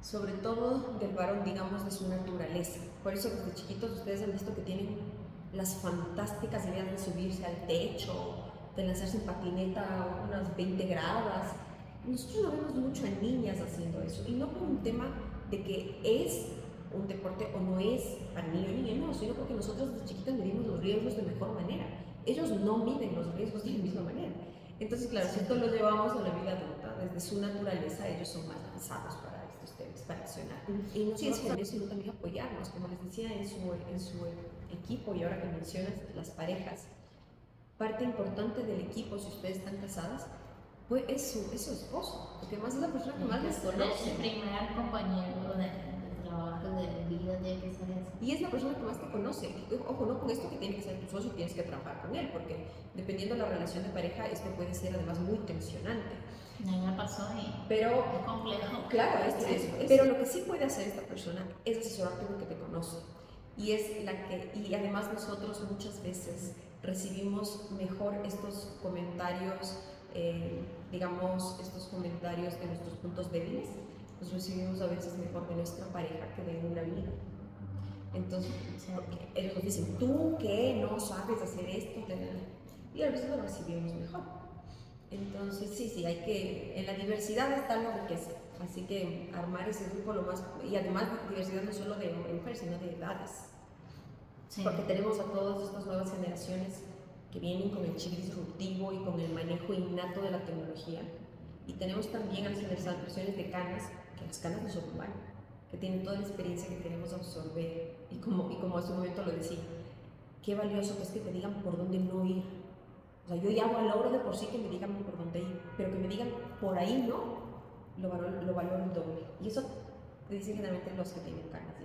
[SPEAKER 2] sobre todo del varón, digamos, de su naturaleza. Por eso desde chiquitos ustedes han visto que tienen las fantásticas ideas de subirse al techo, de lanzarse en patineta a unas 20 gradas. Nosotros no vemos mucho a niñas haciendo eso, y no por un tema de que es un deporte o no es para niño o niña, no, sino porque nosotros desde chiquitas medimos los riesgos de mejor manera. Ellos no miden los riesgos de la misma manera. Entonces, claro, si esto lo llevamos a la vida adulta, desde su naturaleza, ellos son más lanzados para estos temas, para accionar. Y no solo eso, sino también apoyarnos, como les decía, en su, en su equipo, y ahora que mencionas las parejas, parte importante del equipo, si ustedes están casadas, pues es su, es su esposo, porque además es la persona que más les conoce.
[SPEAKER 1] El primer compañero de, trabajo, vida, de que ser
[SPEAKER 2] Y es la persona que más te conoce. Ojo, no con esto que tiene que ser tu socio, tienes que trabajar con él, porque dependiendo de la relación de pareja, esto puede ser además muy tensionante.
[SPEAKER 1] A mí me pasó y
[SPEAKER 2] pero,
[SPEAKER 1] es complejo.
[SPEAKER 2] Claro, es, es, pero lo que sí puede hacer esta persona es asesorarte porque te conoce. Y es la que, y además nosotros muchas veces recibimos mejor estos comentarios eh, digamos, estos comentarios de nuestros puntos débiles, los recibimos a veces mejor de nuestra pareja que de una amiga. Entonces, ellos dicen, tú que no sabes hacer esto, y a veces lo recibimos mejor. Entonces, sí, sí, hay que, en la diversidad está lo que es. Así que armar ese grupo lo más, y además diversidad no solo de mujeres, sino de edades. Porque tenemos a todas estas nuevas generaciones que vienen con el chip disruptivo y con el manejo innato de la tecnología. Y tenemos también a las generaciones de canas, que las canas no son humanas, que tienen toda la experiencia que queremos absorber. Y como, y como hace un momento lo decía, qué valioso que es que te digan por dónde no ir. O sea, yo ya valoro de por sí que me digan por dónde ir, pero que me digan por ahí no, lo lo valoro el doble. Y eso te dicen generalmente los que tienen canas.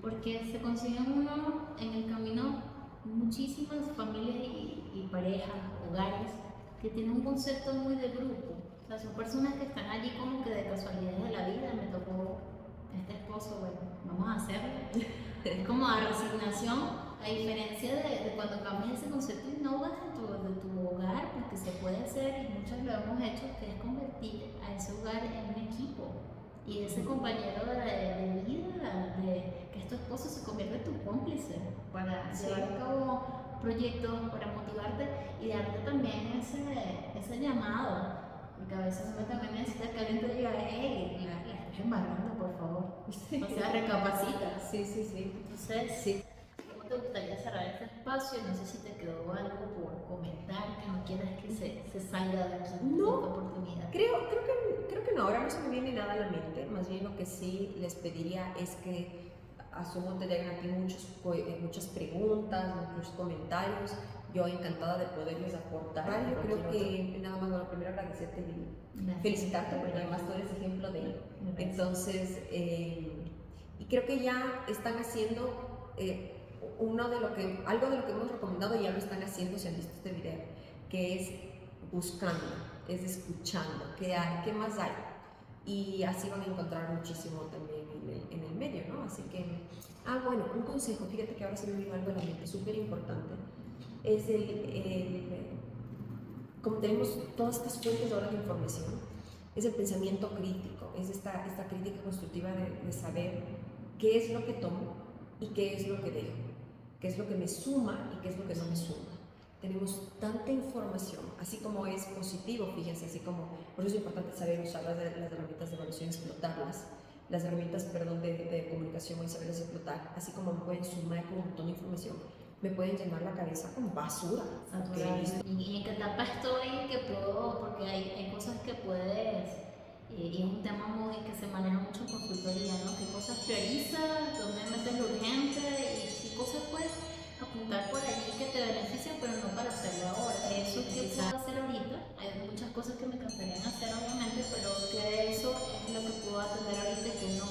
[SPEAKER 1] Porque se consiguen uno en el camino muchísimas familias y, parejas, hogares, que tienen un concepto muy de grupo. O sea, son personas que están allí como que de casualidad de la vida, me tocó este esposo, bueno, vamos a hacerlo. es como a resignación, a diferencia de, cuando cambias ese concepto y no vas dentro de tu hogar, porque se puede hacer, y muchos lo hemos hecho, que es convertir a ese hogar en un equipo y ese compañero de, vida, de que tu esposo se convierta en tu cómplice para llevar a cabo proyectos, para motivarte y darte también ese, ese llamado. Porque a veces uno también necesita que alguien te diga, hey, la, la estás embarrando, por favor. O sea, recapacita.
[SPEAKER 2] Sí, sí, sí.
[SPEAKER 1] Entonces, sí te gustaría cerrar este espacio? No sé si te quedó algo por comentar, que no quieras que se, se salga de aquí no, esta oportunidad.
[SPEAKER 2] Creo, creo, que, creo que no, ahora no se me viene nada a la mente. Más bien lo que sí les pediría es que asumo que llegan aquí muchos, eh, muchas preguntas, muchos comentarios. Yo encantada de poderles aportar. Yo creo que nada más, bueno, primero agradecerte y felicitarte porque además tú eres ejemplo de ello. Entonces, eh, y creo que ya están haciendo eh, uno de lo que, algo de lo que hemos recomendado ya lo están haciendo si han visto este video, que es buscando, es escuchando, qué hay, qué más hay. Y así van a encontrar muchísimo también en el, en el medio, ¿no? Así que, ah, bueno, un consejo, fíjate que ahora se me vino algo a la mente, súper importante, es el, el, como tenemos todas estas fuentes ahora de información, es el pensamiento crítico, es esta, esta crítica constructiva de, de saber qué es lo que tomo y qué es lo que dejo qué es lo que me suma y qué es lo que no me suma. Tenemos tanta información, así como es positivo, fíjense, así como, por eso es importante saber usar las, las herramientas de evaluación, explotarlas, las herramientas, perdón, de, de comunicación y saberlas explotar, así como pueden sumar con un montón de información, me pueden llenar la cabeza con basura.
[SPEAKER 1] ¿Y en qué etapa estoy que puedo, porque hay, hay cosas que puedes, y es un tema muy que se maneja mucho en consultoría, ¿no? ¿Qué cosas priorizas? ¿Dónde metes lo urgente? cosas puedes apuntar por allí que te benefician, pero no para hacerlo ahora. Eso que puedo hacer ahorita, hay muchas cosas que me encantaría hacer obviamente, pero que eso es lo que puedo atender ahorita y que no.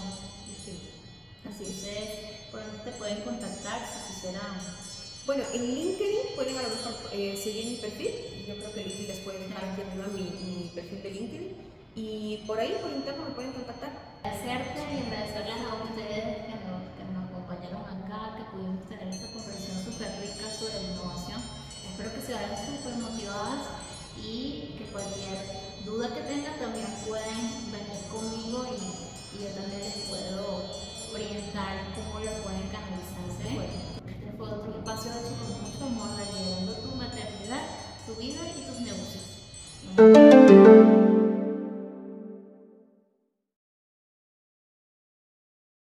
[SPEAKER 1] Así es, por dónde te pueden contactar si quisieran.
[SPEAKER 2] Bueno, en LinkedIn pueden a lo mejor eh, seguir mi perfil. Yo creo que LinkedIn les puede dejar aquí arriba mi, perfil de LinkedIn. Y por ahí, por interno, me pueden contactar.
[SPEAKER 1] Agradecerte y agradecerles a ustedes que nos, acompañaron acá, que pudimos tener esta conversación súper rica sobre innovación. Espero que se vayan súper motivadas y que cualquier duda que tengan también pueden venir conmigo y, y yo también les puedo orientar fue otro espacio de con mucho amor, liderando tu maternidad tu vida y tus negocios.